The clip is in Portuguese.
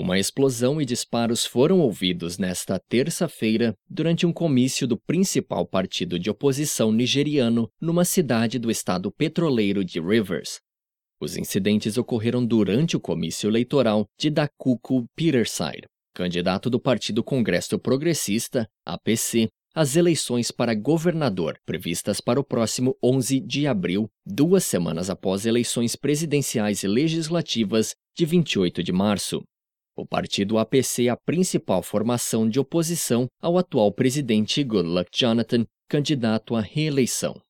Uma explosão e disparos foram ouvidos nesta terça-feira durante um comício do principal partido de oposição nigeriano numa cidade do estado petroleiro de Rivers. Os incidentes ocorreram durante o comício eleitoral de Dakuku Peterside, candidato do Partido Congresso Progressista, APC, às eleições para governador, previstas para o próximo 11 de abril, duas semanas após eleições presidenciais e legislativas de 28 de março. O partido APC é a principal formação de oposição ao atual presidente Goodluck Jonathan, candidato à reeleição.